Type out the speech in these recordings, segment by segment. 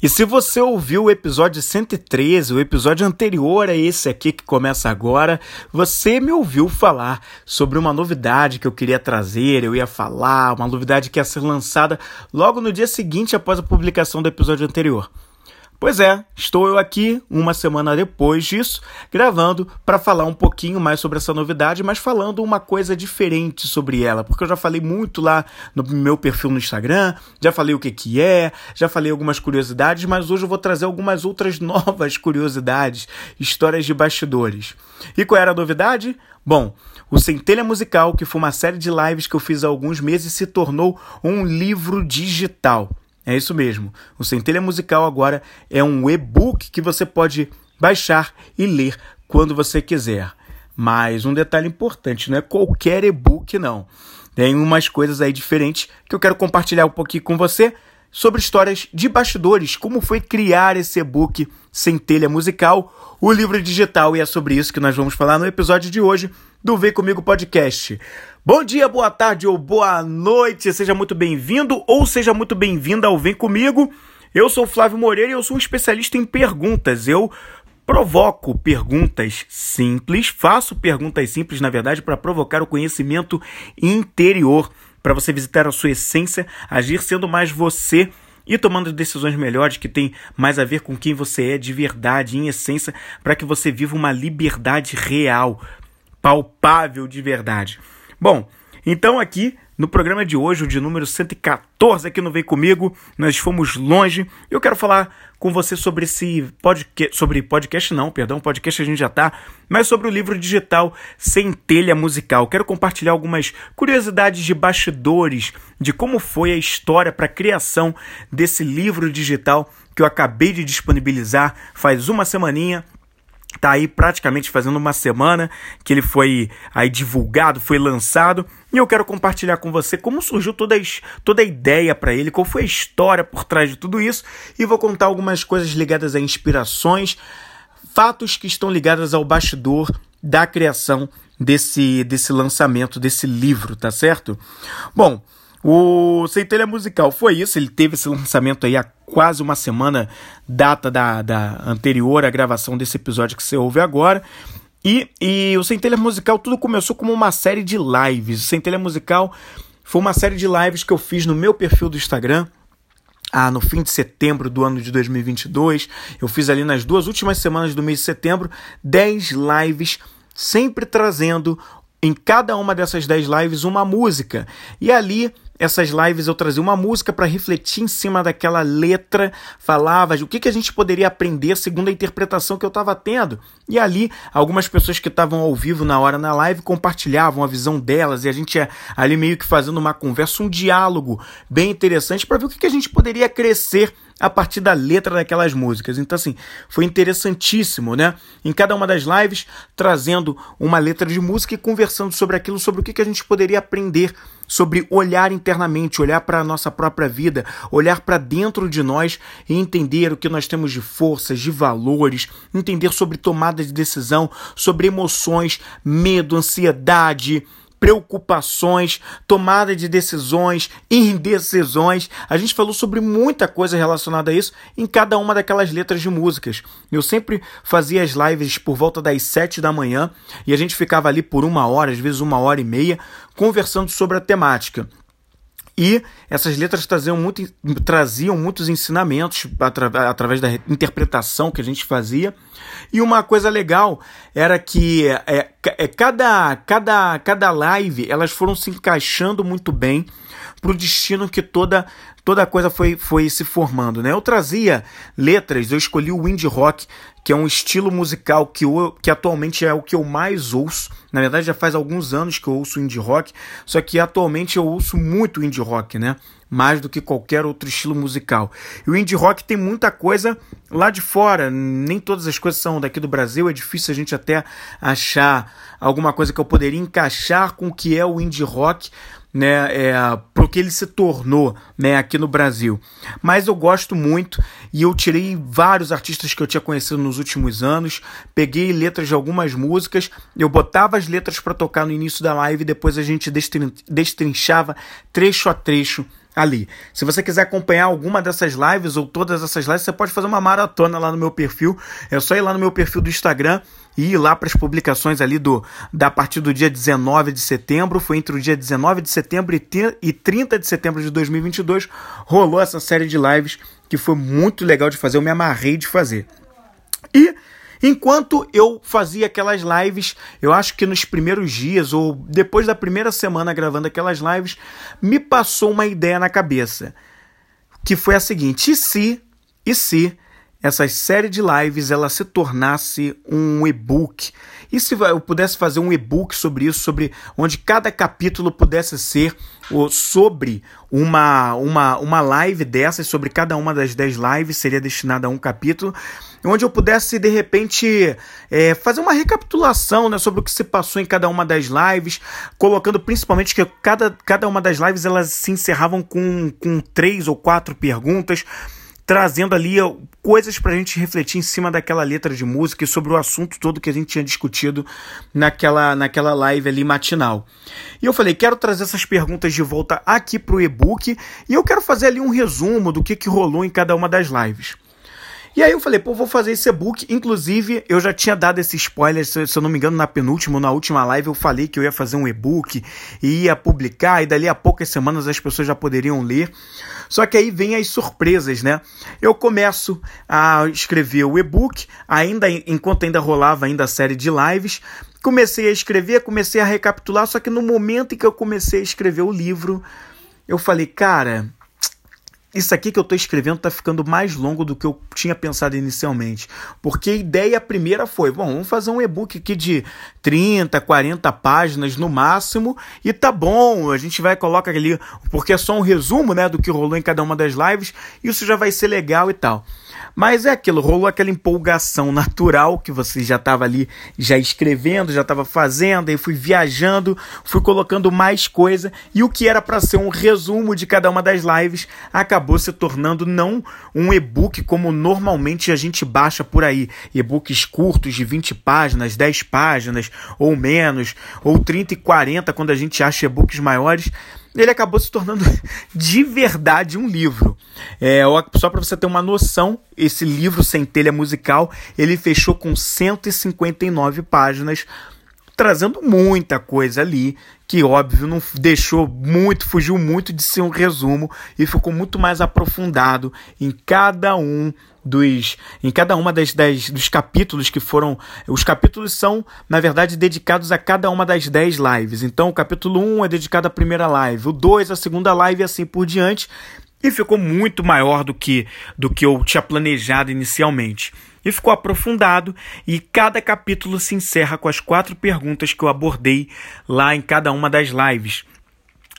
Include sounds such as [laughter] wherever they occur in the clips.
E se você ouviu o episódio 113, o episódio anterior a esse aqui que começa agora, você me ouviu falar sobre uma novidade que eu queria trazer, eu ia falar, uma novidade que ia ser lançada logo no dia seguinte após a publicação do episódio anterior. Pois é, estou eu aqui uma semana depois disso, gravando para falar um pouquinho mais sobre essa novidade, mas falando uma coisa diferente sobre ela, porque eu já falei muito lá no meu perfil no Instagram, já falei o que que é, já falei algumas curiosidades, mas hoje eu vou trazer algumas outras [laughs] novas curiosidades, histórias de bastidores. E qual era a novidade? Bom, o Centelha Musical, que foi uma série de lives que eu fiz há alguns meses, se tornou um livro digital. É isso mesmo. O Centelha Musical agora é um e-book que você pode baixar e ler quando você quiser. Mas um detalhe importante, não é qualquer e-book não. Tem umas coisas aí diferentes que eu quero compartilhar um pouquinho com você sobre histórias de bastidores, como foi criar esse e-book Centelha Musical, o livro digital, e é sobre isso que nós vamos falar no episódio de hoje do Vem Comigo Podcast. Bom dia, boa tarde ou boa noite, seja muito bem-vindo ou seja muito bem-vinda ao Vem Comigo. Eu sou Flávio Moreira e eu sou um especialista em perguntas. Eu provoco perguntas simples, faço perguntas simples, na verdade, para provocar o conhecimento interior, para você visitar a sua essência, agir sendo mais você e tomando decisões melhores que têm mais a ver com quem você é de verdade, em essência, para que você viva uma liberdade real, palpável de verdade. Bom, então aqui no programa de hoje, o de número 114 aqui no Vem Comigo, nós fomos longe. Eu quero falar com você sobre esse podcast, sobre podcast não, perdão, podcast a gente já tá, mas sobre o livro digital Centelha Musical. Quero compartilhar algumas curiosidades de bastidores de como foi a história para a criação desse livro digital que eu acabei de disponibilizar faz uma semaninha Tá aí praticamente fazendo uma semana que ele foi aí divulgado, foi lançado, e eu quero compartilhar com você como surgiu toda a, toda a ideia para ele, qual foi a história por trás de tudo isso, e vou contar algumas coisas ligadas a inspirações, fatos que estão ligados ao bastidor da criação desse, desse lançamento, desse livro, tá certo? Bom, o Centelha Musical foi isso, ele teve esse lançamento aí há quase uma semana, data da, da anterior à gravação desse episódio que você ouve agora. E, e o Centelha Musical tudo começou como uma série de lives. O Centelha Musical foi uma série de lives que eu fiz no meu perfil do Instagram. Ah, no fim de setembro do ano de 2022, eu fiz ali nas duas últimas semanas do mês de setembro 10 lives, sempre trazendo em cada uma dessas 10 lives uma música. E ali essas lives eu trazia uma música para refletir em cima daquela letra, falava o que, que a gente poderia aprender segundo a interpretação que eu estava tendo. E ali, algumas pessoas que estavam ao vivo na hora na live compartilhavam a visão delas e a gente ia ali meio que fazendo uma conversa, um diálogo bem interessante para ver o que, que a gente poderia crescer a partir da letra daquelas músicas. Então, assim, foi interessantíssimo, né? Em cada uma das lives, trazendo uma letra de música e conversando sobre aquilo, sobre o que, que a gente poderia aprender, sobre olhar internamente, olhar para a nossa própria vida, olhar para dentro de nós e entender o que nós temos de forças, de valores, entender sobre tomada de decisão, sobre emoções, medo, ansiedade preocupações, tomada de decisões, indecisões. A gente falou sobre muita coisa relacionada a isso em cada uma daquelas letras de músicas. Eu sempre fazia as lives por volta das sete da manhã e a gente ficava ali por uma hora, às vezes uma hora e meia, conversando sobre a temática. E essas letras traziam, muito, traziam muitos ensinamentos atra, através da interpretação que a gente fazia. E uma coisa legal era que é, é, cada, cada, cada live elas foram se encaixando muito bem para o destino que toda toda a coisa foi, foi se formando. Né? Eu trazia letras, eu escolhi o indie rock que é um estilo musical que, eu, que atualmente é o que eu mais ouço. Na verdade, já faz alguns anos que eu ouço indie rock, só que atualmente eu ouço muito indie rock, né? Mais do que qualquer outro estilo musical. E o indie rock tem muita coisa lá de fora, nem todas as coisas são daqui do Brasil, é difícil a gente até achar alguma coisa que eu poderia encaixar com o que é o indie rock, né, é, pro que ele se tornou, né, aqui no Brasil. Mas eu gosto muito e eu tirei vários artistas que eu tinha conhecido nos últimos anos, peguei letras de algumas músicas, eu botava as letras para tocar no início da live e depois a gente destrin destrinchava trecho a trecho ali. Se você quiser acompanhar alguma dessas lives ou todas essas lives, você pode fazer uma maratona lá no meu perfil. É só ir lá no meu perfil do Instagram e ir lá para as publicações ali do da partir do dia 19 de setembro, foi entre o dia 19 de setembro e 30 de setembro de 2022, rolou essa série de lives que foi muito legal de fazer, eu me amarrei de fazer. E Enquanto eu fazia aquelas lives, eu acho que nos primeiros dias ou depois da primeira semana gravando aquelas lives, me passou uma ideia na cabeça, que foi a seguinte: e se, e se essa série de lives ela se tornasse um e-book? E se eu pudesse fazer um e-book sobre isso, sobre onde cada capítulo pudesse ser sobre uma, uma, uma live dessas, sobre cada uma das 10 lives seria destinada a um capítulo, onde eu pudesse de repente é, fazer uma recapitulação né, sobre o que se passou em cada uma das lives, colocando principalmente que cada, cada uma das lives elas se encerravam com, com três ou quatro perguntas trazendo ali coisas para a gente refletir em cima daquela letra de música e sobre o assunto todo que a gente tinha discutido naquela, naquela live ali matinal. E eu falei, quero trazer essas perguntas de volta aqui para o e-book e eu quero fazer ali um resumo do que, que rolou em cada uma das lives. E aí eu falei, pô, vou fazer esse e-book. Inclusive, eu já tinha dado esse spoiler, se, eu não me engano, na penúltima, na última live, eu falei que eu ia fazer um e-book e ia publicar, e dali a poucas semanas as pessoas já poderiam ler. Só que aí vem as surpresas, né? Eu começo a escrever o e-book, ainda enquanto ainda rolava ainda a série de lives. Comecei a escrever, comecei a recapitular, só que no momento em que eu comecei a escrever o livro, eu falei, cara, isso aqui que eu estou escrevendo está ficando mais longo do que eu tinha pensado inicialmente. Porque a ideia primeira foi: bom, vamos fazer um e-book aqui de 30, 40 páginas no máximo, e tá bom, a gente vai colocar ali, porque é só um resumo né, do que rolou em cada uma das lives, isso já vai ser legal e tal. Mas é aquilo, rolou aquela empolgação natural que você já estava ali já escrevendo, já estava fazendo, aí fui viajando, fui colocando mais coisa e o que era para ser um resumo de cada uma das lives acabou se tornando não um e-book como normalmente a gente baixa por aí, e-books curtos de 20 páginas, 10 páginas ou menos, ou 30 e 40 quando a gente acha e-books maiores, ele acabou se tornando [laughs] de verdade um livro. É, só para você ter uma noção, esse livro sem telha musical, ele fechou com 159 páginas, trazendo muita coisa ali, que óbvio não deixou muito, fugiu muito de ser um resumo e ficou muito mais aprofundado em cada um dos em cada uma das, das dos capítulos que foram os capítulos são na verdade dedicados a cada uma das 10 lives. Então o capítulo 1 é dedicado à primeira live, o 2 à segunda live e assim por diante. E ficou muito maior do que do que eu tinha planejado inicialmente e ficou aprofundado, e cada capítulo se encerra com as quatro perguntas que eu abordei lá em cada uma das lives.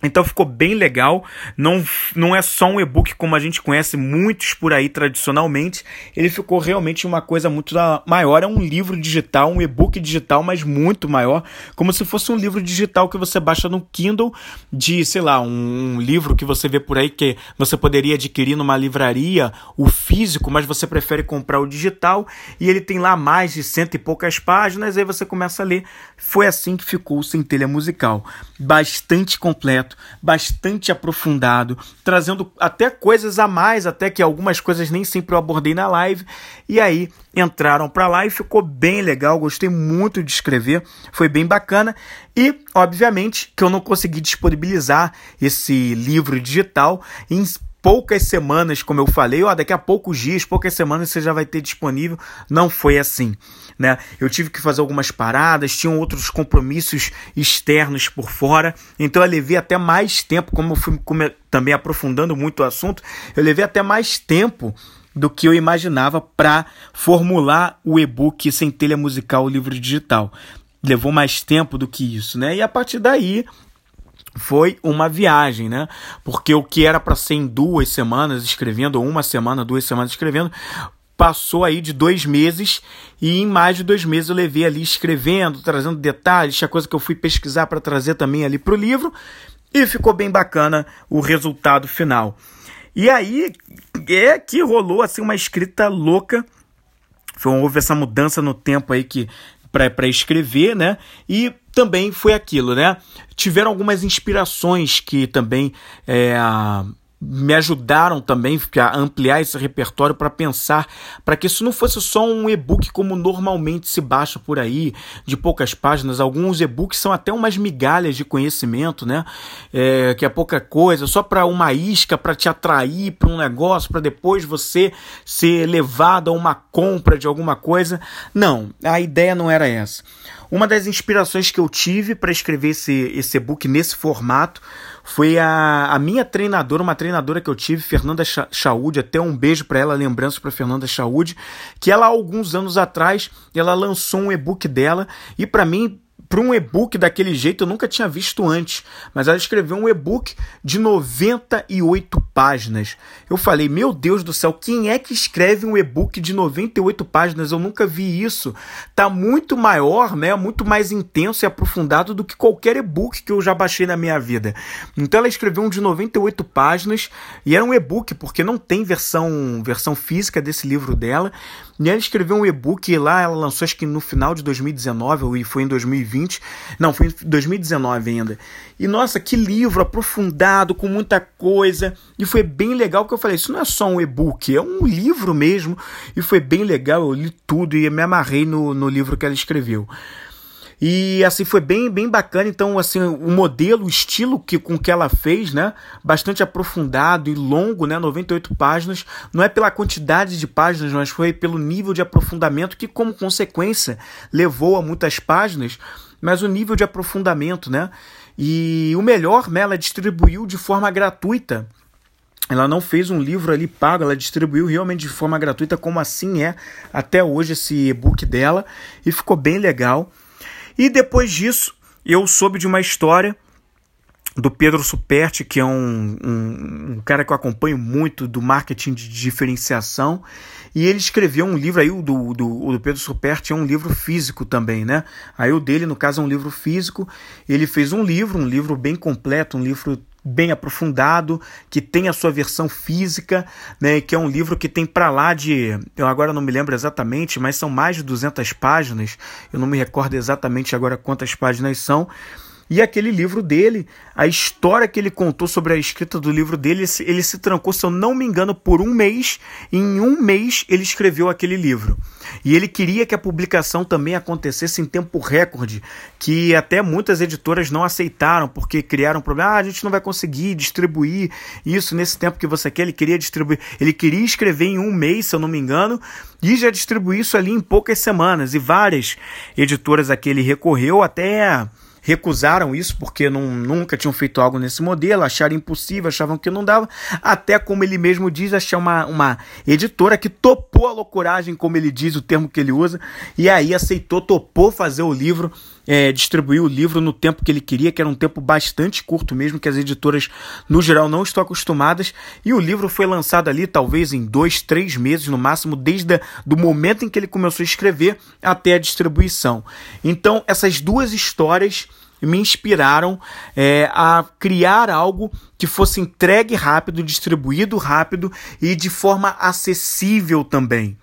Então ficou bem legal. Não, não é só um e-book como a gente conhece muitos por aí tradicionalmente. Ele ficou realmente uma coisa muito maior. É um livro digital, um e-book digital, mas muito maior. Como se fosse um livro digital que você baixa no Kindle, de, sei lá, um, um livro que você vê por aí que você poderia adquirir numa livraria, o físico, mas você prefere comprar o digital. E ele tem lá mais de cento e poucas páginas. Aí você começa a ler. Foi assim que ficou o Centelha Musical. Bastante completo bastante aprofundado, trazendo até coisas a mais, até que algumas coisas nem sempre eu abordei na live. E aí entraram para lá e ficou bem legal, gostei muito de escrever, foi bem bacana. E, obviamente, que eu não consegui disponibilizar esse livro digital em poucas semanas, como eu falei, ó, daqui a poucos dias, poucas semanas você já vai ter disponível. Não foi assim, né? Eu tive que fazer algumas paradas, tinham outros compromissos externos por fora, então eu levei até mais tempo, como eu fui também aprofundando muito o assunto, eu levei até mais tempo do que eu imaginava para formular o e-book Centelha Musical, o livro digital. Levou mais tempo do que isso, né? E a partir daí foi uma viagem, né? Porque o que era para ser em duas semanas escrevendo, ou uma semana, duas semanas escrevendo, passou aí de dois meses e em mais de dois meses eu levei ali escrevendo, trazendo detalhes, tinha coisa que eu fui pesquisar para trazer também ali para o livro e ficou bem bacana o resultado final. E aí é que rolou assim uma escrita louca. Foi, houve essa mudança no tempo aí que para escrever, né? E também foi aquilo, né? Tiveram algumas inspirações que também é, me ajudaram também a ampliar esse repertório para pensar, para que isso não fosse só um e-book como normalmente se baixa por aí, de poucas páginas. Alguns e-books são até umas migalhas de conhecimento, né? É, que é pouca coisa, só para uma isca, para te atrair para um negócio, para depois você ser levado a uma compra de alguma coisa. Não, a ideia não era essa. Uma das inspirações que eu tive para escrever esse, esse e-book nesse formato foi a, a minha treinadora, uma treinadora que eu tive, Fernanda Chaude, até um beijo para ela, lembranças para Fernanda Chaude, que ela alguns anos atrás, ela lançou um e-book dela e para mim para um e-book daquele jeito eu nunca tinha visto antes, mas ela escreveu um e-book de 98 páginas. Eu falei, meu Deus do céu, quem é que escreve um e-book de 98 páginas? Eu nunca vi isso. Tá muito maior, né? Muito mais intenso e aprofundado do que qualquer e-book que eu já baixei na minha vida. Então ela escreveu um de 98 páginas e era um e-book porque não tem versão versão física desse livro dela. E ela escreveu um e-book lá, ela lançou acho que no final de 2019 ou foi em 2020. Não, foi em 2019 ainda. E nossa, que livro aprofundado, com muita coisa. E foi bem legal porque eu falei, isso não é só um e-book, é um livro mesmo. E foi bem legal, eu li tudo e me amarrei no, no livro que ela escreveu. E assim foi bem bem bacana, então assim, o modelo, o estilo que com que ela fez, né, bastante aprofundado e longo, né, 98 páginas, não é pela quantidade de páginas, mas foi pelo nível de aprofundamento que como consequência levou a muitas páginas, mas o nível de aprofundamento, né? E o melhor, né, ela distribuiu de forma gratuita ela não fez um livro ali pago, ela distribuiu realmente de forma gratuita, como assim é até hoje esse e-book dela, e ficou bem legal. E depois disso, eu soube de uma história do Pedro Superti, que é um, um, um, cara que eu acompanho muito do marketing de diferenciação, e ele escreveu um livro aí, o do, do, do Pedro Superti é um livro físico também, né? Aí o dele, no caso, é um livro físico. Ele fez um livro, um livro bem completo, um livro bem aprofundado, que tem a sua versão física, né, que é um livro que tem para lá de, eu agora não me lembro exatamente, mas são mais de 200 páginas, eu não me recordo exatamente agora quantas páginas são, e aquele livro dele, a história que ele contou sobre a escrita do livro dele, ele se trancou, se eu não me engano, por um mês. E em um mês ele escreveu aquele livro. E ele queria que a publicação também acontecesse em tempo recorde, que até muitas editoras não aceitaram, porque criaram um problema. Ah, a gente não vai conseguir distribuir isso nesse tempo que você quer. Ele queria distribuir, ele queria escrever em um mês, se eu não me engano, e já distribuir isso ali em poucas semanas. E várias editoras a que ele recorreu até recusaram isso porque não, nunca tinham feito algo nesse modelo, acharam impossível, achavam que não dava, até como ele mesmo diz, achar uma, uma editora que topou a loucuragem, como ele diz, o termo que ele usa, e aí aceitou, topou fazer o livro é, distribuir o livro no tempo que ele queria, que era um tempo bastante curto mesmo, que as editoras no geral não estão acostumadas. E o livro foi lançado ali talvez em dois, três meses no máximo, desde o momento em que ele começou a escrever até a distribuição. Então essas duas histórias me inspiraram é, a criar algo que fosse entregue rápido, distribuído rápido e de forma acessível também.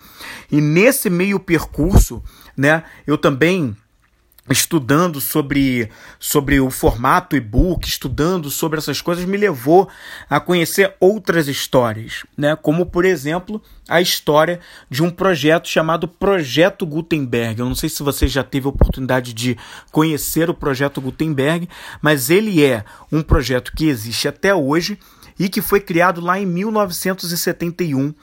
E nesse meio percurso, né, eu também estudando sobre, sobre o formato e-book, estudando sobre essas coisas, me levou a conhecer outras histórias, né? como, por exemplo, a história de um projeto chamado Projeto Gutenberg. Eu não sei se você já teve a oportunidade de conhecer o Projeto Gutenberg, mas ele é um projeto que existe até hoje e que foi criado lá em 1971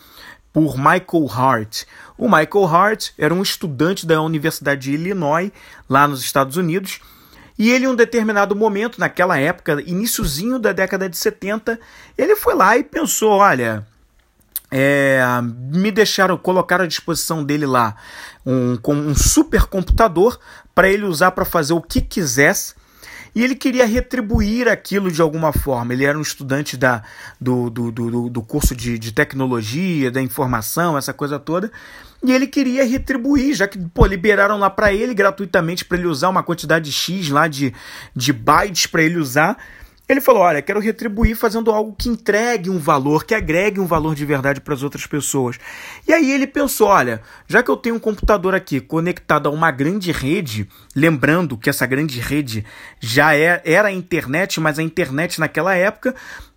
por Michael Hart. O Michael Hart era um estudante da Universidade de Illinois, lá nos Estados Unidos, e ele, em um determinado momento, naquela época, iníciozinho da década de 70, ele foi lá e pensou: olha, é, me deixaram colocar à disposição dele lá um, um supercomputador para ele usar para fazer o que quisesse e ele queria retribuir aquilo de alguma forma. Ele era um estudante da, do, do, do, do curso de, de tecnologia, da informação, essa coisa toda. E ele queria retribuir, já que pô, liberaram lá para ele gratuitamente para ele usar uma quantidade X lá de, de bytes para ele usar. Ele falou: Olha, quero retribuir fazendo algo que entregue um valor, que agregue um valor de verdade para as outras pessoas. E aí ele pensou: Olha, já que eu tenho um computador aqui conectado a uma grande rede, lembrando que essa grande rede já é, era a internet, mas a internet naquela época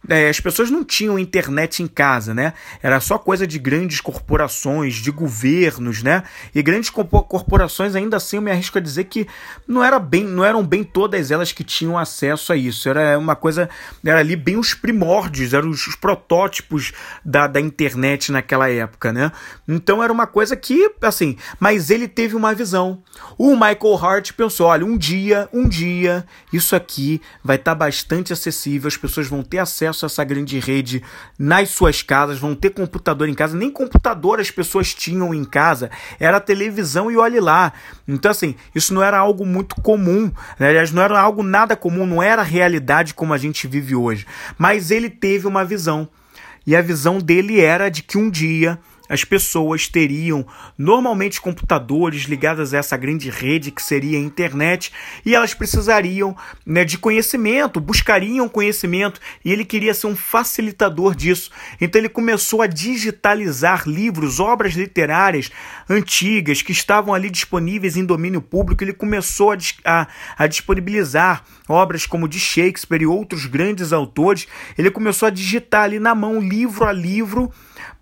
é, as pessoas não tinham internet em casa, né? Era só coisa de grandes corporações, de governos, né? E grandes corporações ainda assim eu me arrisco a dizer que não era bem, não eram bem todas elas que tinham acesso a isso. Era uma coisa, era ali bem os primórdios, eram os, os protótipos da, da internet naquela época, né? Então era uma coisa que, assim, mas ele teve uma visão. O Michael Hart pensou, olha, um dia, um dia, isso aqui vai estar tá bastante acessível, as pessoas vão ter acesso a essa grande rede nas suas casas, vão ter computador em casa, nem computador as pessoas tinham em casa, era televisão e olhe lá. Então, assim, isso não era algo muito comum, né? aliás, não era algo nada comum, não era realidade como a gente vive hoje. Mas ele teve uma visão. E a visão dele era de que um dia as pessoas teriam normalmente computadores ligados a essa grande rede que seria a internet e elas precisariam né, de conhecimento, buscariam conhecimento e ele queria ser um facilitador disso. Então ele começou a digitalizar livros, obras literárias antigas que estavam ali disponíveis em domínio público. Ele começou a, a, a disponibilizar obras como de Shakespeare e outros grandes autores. Ele começou a digitar ali na mão, livro a livro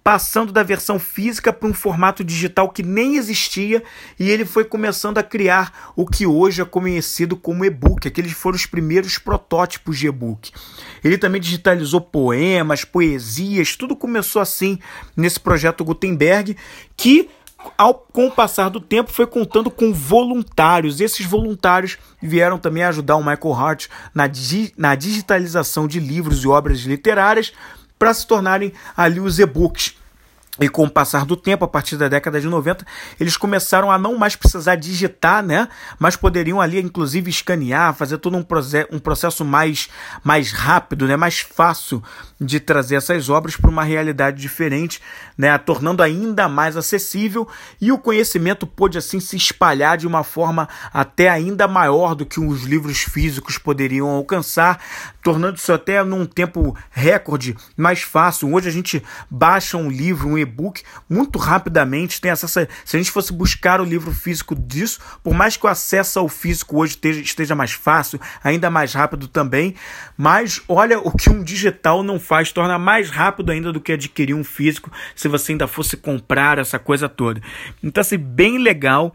passando da versão física para um formato digital que nem existia e ele foi começando a criar o que hoje é conhecido como e-book. Aqueles foram os primeiros protótipos de e-book. Ele também digitalizou poemas, poesias, tudo começou assim nesse projeto Gutenberg que ao, com o passar do tempo, foi contando com voluntários. Esses voluntários vieram também ajudar o Michael Hart na, na digitalização de livros e obras literárias, para se tornarem ali os e-books. E com o passar do tempo, a partir da década de 90, eles começaram a não mais precisar digitar, né? Mas poderiam ali, inclusive, escanear, fazer todo um, um processo mais, mais rápido, né? mais fácil de trazer essas obras para uma realidade diferente, né? tornando ainda mais acessível. E o conhecimento pôde assim se espalhar de uma forma até ainda maior do que os livros físicos poderiam alcançar, tornando isso até num tempo recorde mais fácil. Hoje a gente baixa um livro, um e-book muito rapidamente, tem acesso a... Se a gente fosse buscar o livro físico disso, por mais que o acesso ao físico hoje esteja, mais fácil, ainda mais rápido também, mas olha o que um digital não faz, torna mais rápido ainda do que adquirir um físico se você ainda fosse comprar essa coisa toda. Então, assim, bem legal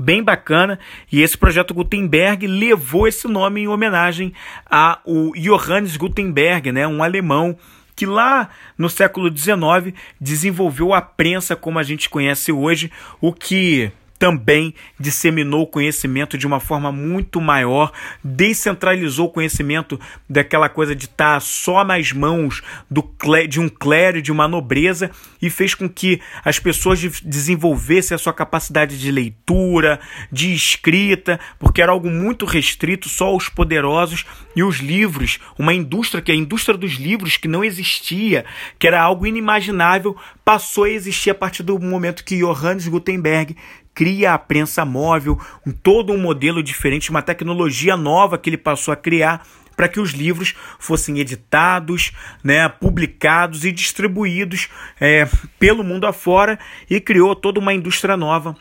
bem bacana. E esse projeto Gutenberg levou esse nome em homenagem a o Johannes Gutenberg, né, um alemão que lá no século XIX desenvolveu a prensa como a gente conhece hoje, o que também disseminou o conhecimento de uma forma muito maior, descentralizou o conhecimento daquela coisa de estar só nas mãos do, de um clero, de uma nobreza, e fez com que as pessoas desenvolvessem a sua capacidade de leitura, de escrita, porque era algo muito restrito só aos poderosos, e os livros, uma indústria que é a indústria dos livros que não existia, que era algo inimaginável, passou a existir a partir do momento que Johannes Gutenberg cria a prensa móvel, um, todo um modelo diferente, uma tecnologia nova que ele passou a criar para que os livros fossem editados, né, publicados e distribuídos é, pelo mundo afora e criou toda uma indústria nova.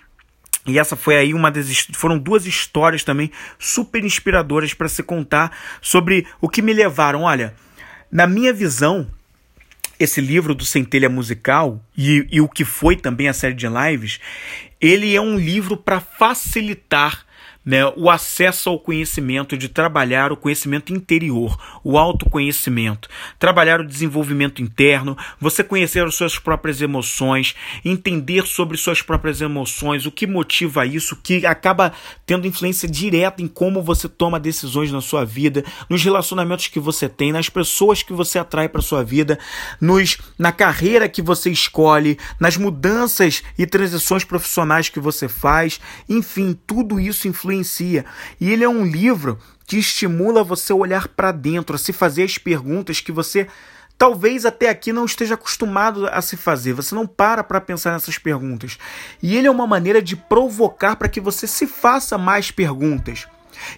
E essa foi aí uma das foram duas histórias também super inspiradoras para se contar sobre o que me levaram, olha, na minha visão, esse livro do Centelha Musical e, e o que foi também a série de lives, ele é um livro para facilitar né, o acesso ao conhecimento, de trabalhar o conhecimento interior, o autoconhecimento, trabalhar o desenvolvimento interno, você conhecer as suas próprias emoções, entender sobre suas próprias emoções, o que motiva isso, que acaba tendo influência direta em como você toma decisões na sua vida, nos relacionamentos que você tem, nas pessoas que você atrai para sua vida, nos na carreira que você escolhe, nas mudanças e transições profissionais que você faz, enfim, tudo isso influencia influencia. E ele é um livro que estimula você a olhar para dentro, a se fazer as perguntas que você talvez até aqui não esteja acostumado a se fazer. Você não para para pensar nessas perguntas. E ele é uma maneira de provocar para que você se faça mais perguntas.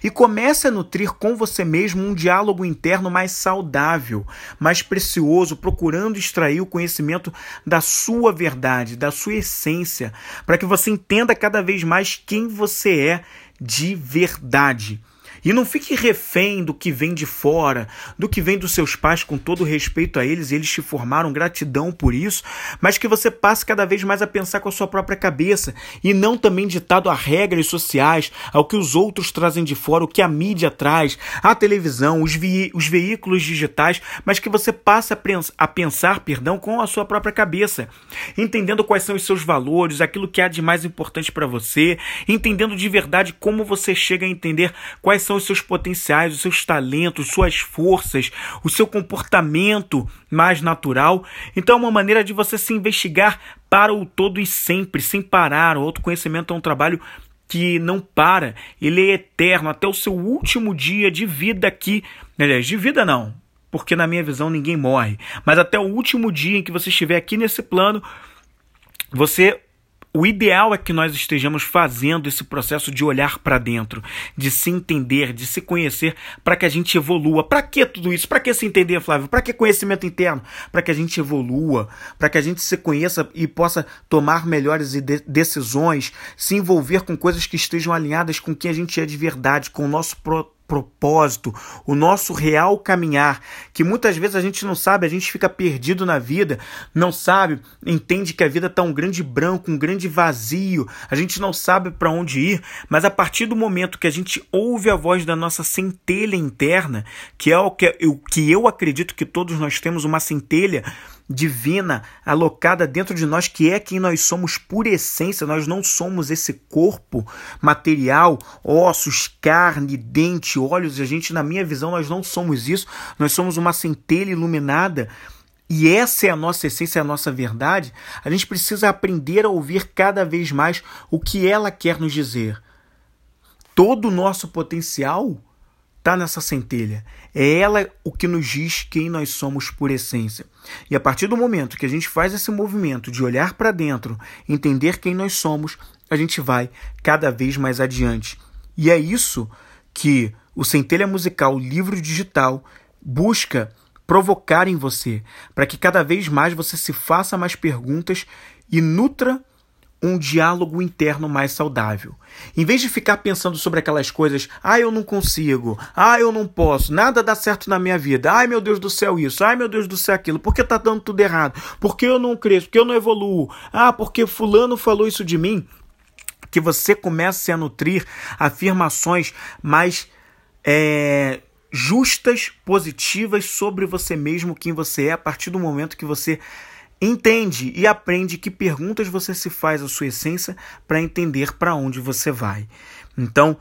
E comece a nutrir com você mesmo um diálogo interno mais saudável, mais precioso, procurando extrair o conhecimento da sua verdade, da sua essência, para que você entenda cada vez mais quem você é de verdade. E não fique refém do que vem de fora, do que vem dos seus pais, com todo respeito a eles, eles te formaram, gratidão por isso, mas que você passe cada vez mais a pensar com a sua própria cabeça e não também ditado a regras sociais, ao que os outros trazem de fora, o que a mídia traz, a televisão, os, os veículos digitais, mas que você passe a, a pensar, perdão, com a sua própria cabeça, entendendo quais são os seus valores, aquilo que há de mais importante para você, entendendo de verdade como você chega a entender quais são os seus potenciais, os seus talentos, suas forças, o seu comportamento mais natural. Então é uma maneira de você se investigar para o todo e sempre, sem parar. O autoconhecimento é um trabalho que não para, ele é eterno até o seu último dia de vida aqui. Aliás, de vida não, porque na minha visão ninguém morre, mas até o último dia em que você estiver aqui nesse plano, você o ideal é que nós estejamos fazendo esse processo de olhar para dentro, de se entender, de se conhecer, para que a gente evolua. Para que tudo isso? Para que se entender, Flávio? Para que conhecimento interno? Para que a gente evolua, para que a gente se conheça e possa tomar melhores decisões, se envolver com coisas que estejam alinhadas com quem a gente é de verdade, com o nosso propósito propósito, o nosso real caminhar, que muitas vezes a gente não sabe, a gente fica perdido na vida, não sabe, entende que a vida está um grande branco, um grande vazio, a gente não sabe para onde ir, mas a partir do momento que a gente ouve a voz da nossa centelha interna, que é o que, o que eu acredito que todos nós temos uma centelha divina alocada dentro de nós, que é quem nós somos por essência. Nós não somos esse corpo material, ossos, carne, dente, olhos. A gente, na minha visão, nós não somos isso. Nós somos uma centelha iluminada. E essa é a nossa essência, a nossa verdade. A gente precisa aprender a ouvir cada vez mais o que ela quer nos dizer. Todo o nosso potencial está nessa centelha. É ela o que nos diz quem nós somos por essência. E a partir do momento que a gente faz esse movimento de olhar para dentro, entender quem nós somos, a gente vai cada vez mais adiante. E é isso que o Centelha Musical, livro digital, busca provocar em você, para que cada vez mais você se faça mais perguntas e nutra um diálogo interno mais saudável. Em vez de ficar pensando sobre aquelas coisas, ah, eu não consigo, ah, eu não posso, nada dá certo na minha vida, ai meu Deus do céu isso, ai meu Deus do céu aquilo, por que tá dando tudo errado? Por que eu não cresço? Por que eu não evoluo? Ah, porque fulano falou isso de mim? Que você comece a nutrir afirmações mais é, justas, positivas sobre você mesmo, quem você é, a partir do momento que você Entende e aprende que perguntas você se faz à sua essência para entender para onde você vai. Então,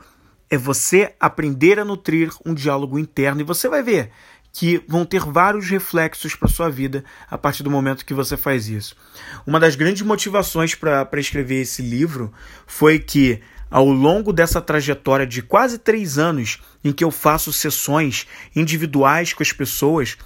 é você aprender a nutrir um diálogo interno e você vai ver que vão ter vários reflexos para sua vida a partir do momento que você faz isso. Uma das grandes motivações para escrever esse livro foi que ao longo dessa trajetória de quase três anos em que eu faço sessões individuais com as pessoas,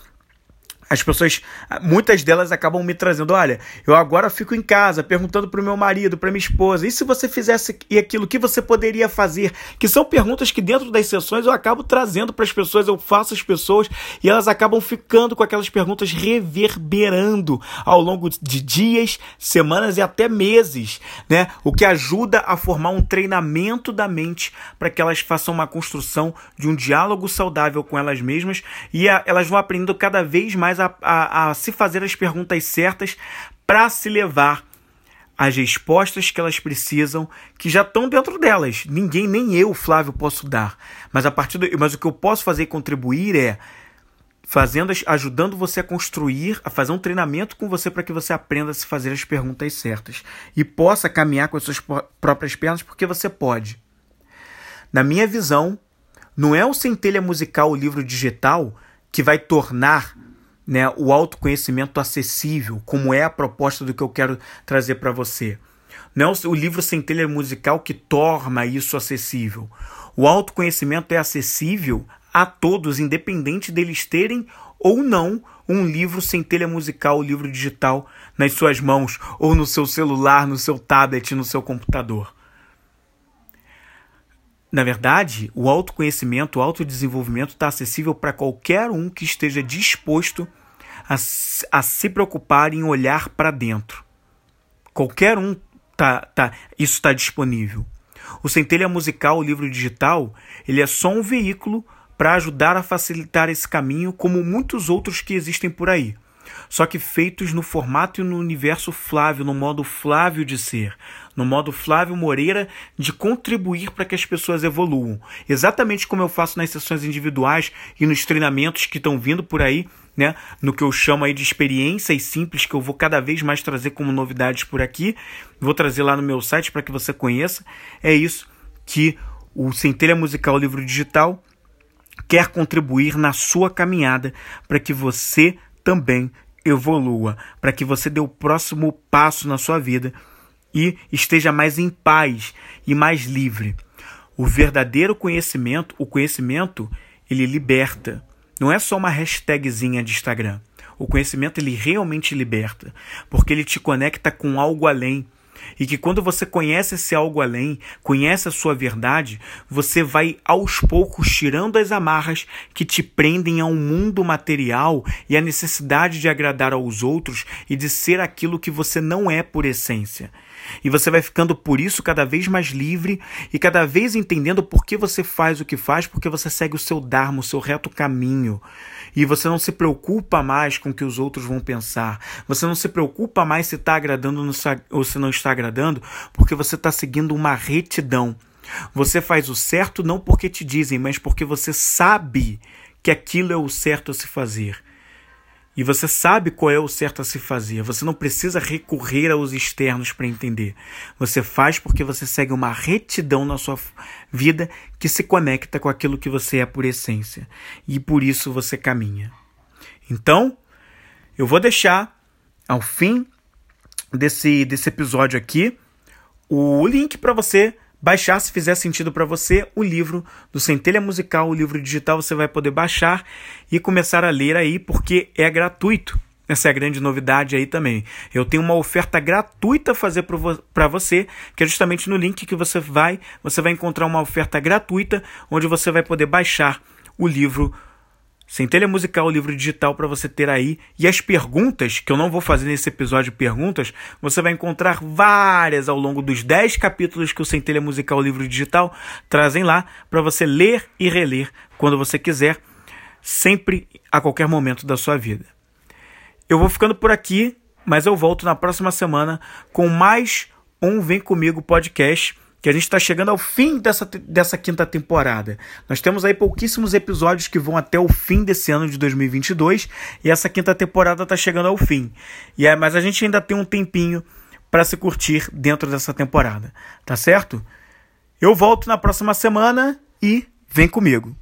as pessoas, muitas delas acabam me trazendo, olha, eu agora fico em casa perguntando para o meu marido, para minha esposa, e se você fizesse aquilo, o que você poderia fazer? Que são perguntas que dentro das sessões eu acabo trazendo para as pessoas, eu faço as pessoas e elas acabam ficando com aquelas perguntas reverberando ao longo de dias, semanas e até meses, né? O que ajuda a formar um treinamento da mente para que elas façam uma construção de um diálogo saudável com elas mesmas e a, elas vão aprendendo cada vez mais a, a, a se fazer as perguntas certas para se levar as respostas que elas precisam, que já estão dentro delas. Ninguém, nem eu, Flávio, posso dar. Mas a partir do, mas o que eu posso fazer e contribuir é fazendo, ajudando você a construir, a fazer um treinamento com você para que você aprenda a se fazer as perguntas certas e possa caminhar com as suas próprias pernas, porque você pode. Na minha visão, não é o Centelha Musical, o livro digital, que vai tornar né, o autoconhecimento acessível, como é a proposta do que eu quero trazer para você. Não é o livro Centelha Musical que torna isso acessível. O autoconhecimento é acessível a todos, independente deles terem ou não um livro centelha musical, livro digital nas suas mãos, ou no seu celular, no seu tablet, no seu computador. Na verdade, o autoconhecimento, o autodesenvolvimento está acessível para qualquer um que esteja disposto a, a se preocupar em olhar para dentro. Qualquer um tá, tá, isso está disponível. O Centelha Musical, o livro digital, ele é só um veículo para ajudar a facilitar esse caminho, como muitos outros que existem por aí. Só que feitos no formato e no universo Flávio, no modo Flávio de ser, no modo Flávio Moreira de contribuir para que as pessoas evoluam. Exatamente como eu faço nas sessões individuais e nos treinamentos que estão vindo por aí, né? No que eu chamo aí de experiências simples que eu vou cada vez mais trazer como novidades por aqui. Vou trazer lá no meu site para que você conheça. É isso que o Centelha Musical Livro Digital quer contribuir na sua caminhada para que você também evolua, para que você dê o próximo passo na sua vida e esteja mais em paz e mais livre. O verdadeiro conhecimento, o conhecimento, ele liberta. Não é só uma hashtagzinha de Instagram. O conhecimento ele realmente liberta, porque ele te conecta com algo além. E que quando você conhece esse algo além, conhece a sua verdade, você vai aos poucos tirando as amarras que te prendem a um mundo material e a necessidade de agradar aos outros e de ser aquilo que você não é por essência. E você vai ficando por isso cada vez mais livre e cada vez entendendo por que você faz o que faz, porque você segue o seu dharma, o seu reto caminho. E você não se preocupa mais com o que os outros vão pensar. Você não se preocupa mais se está agradando ou se não está agradando, porque você está seguindo uma retidão. Você faz o certo não porque te dizem, mas porque você sabe que aquilo é o certo a se fazer. E você sabe qual é o certo a se fazer. Você não precisa recorrer aos externos para entender. Você faz porque você segue uma retidão na sua vida que se conecta com aquilo que você é por essência. E por isso você caminha. Então, eu vou deixar ao fim desse, desse episódio aqui o link para você baixar se fizer sentido para você o livro do Centelha Musical, o livro digital você vai poder baixar e começar a ler aí porque é gratuito. Essa é a grande novidade aí também. Eu tenho uma oferta gratuita a fazer para você, que é justamente no link que você vai, você vai encontrar uma oferta gratuita onde você vai poder baixar o livro Centelha Musical, o livro digital para você ter aí. E as perguntas, que eu não vou fazer nesse episódio perguntas, você vai encontrar várias ao longo dos 10 capítulos que o Centelha Musical, o livro digital, trazem lá para você ler e reler quando você quiser, sempre a qualquer momento da sua vida. Eu vou ficando por aqui, mas eu volto na próxima semana com mais um Vem Comigo podcast que a gente está chegando ao fim dessa, dessa quinta temporada. Nós temos aí pouquíssimos episódios que vão até o fim desse ano de 2022 e essa quinta temporada está chegando ao fim. E é, mas a gente ainda tem um tempinho para se curtir dentro dessa temporada, tá certo? Eu volto na próxima semana e vem comigo.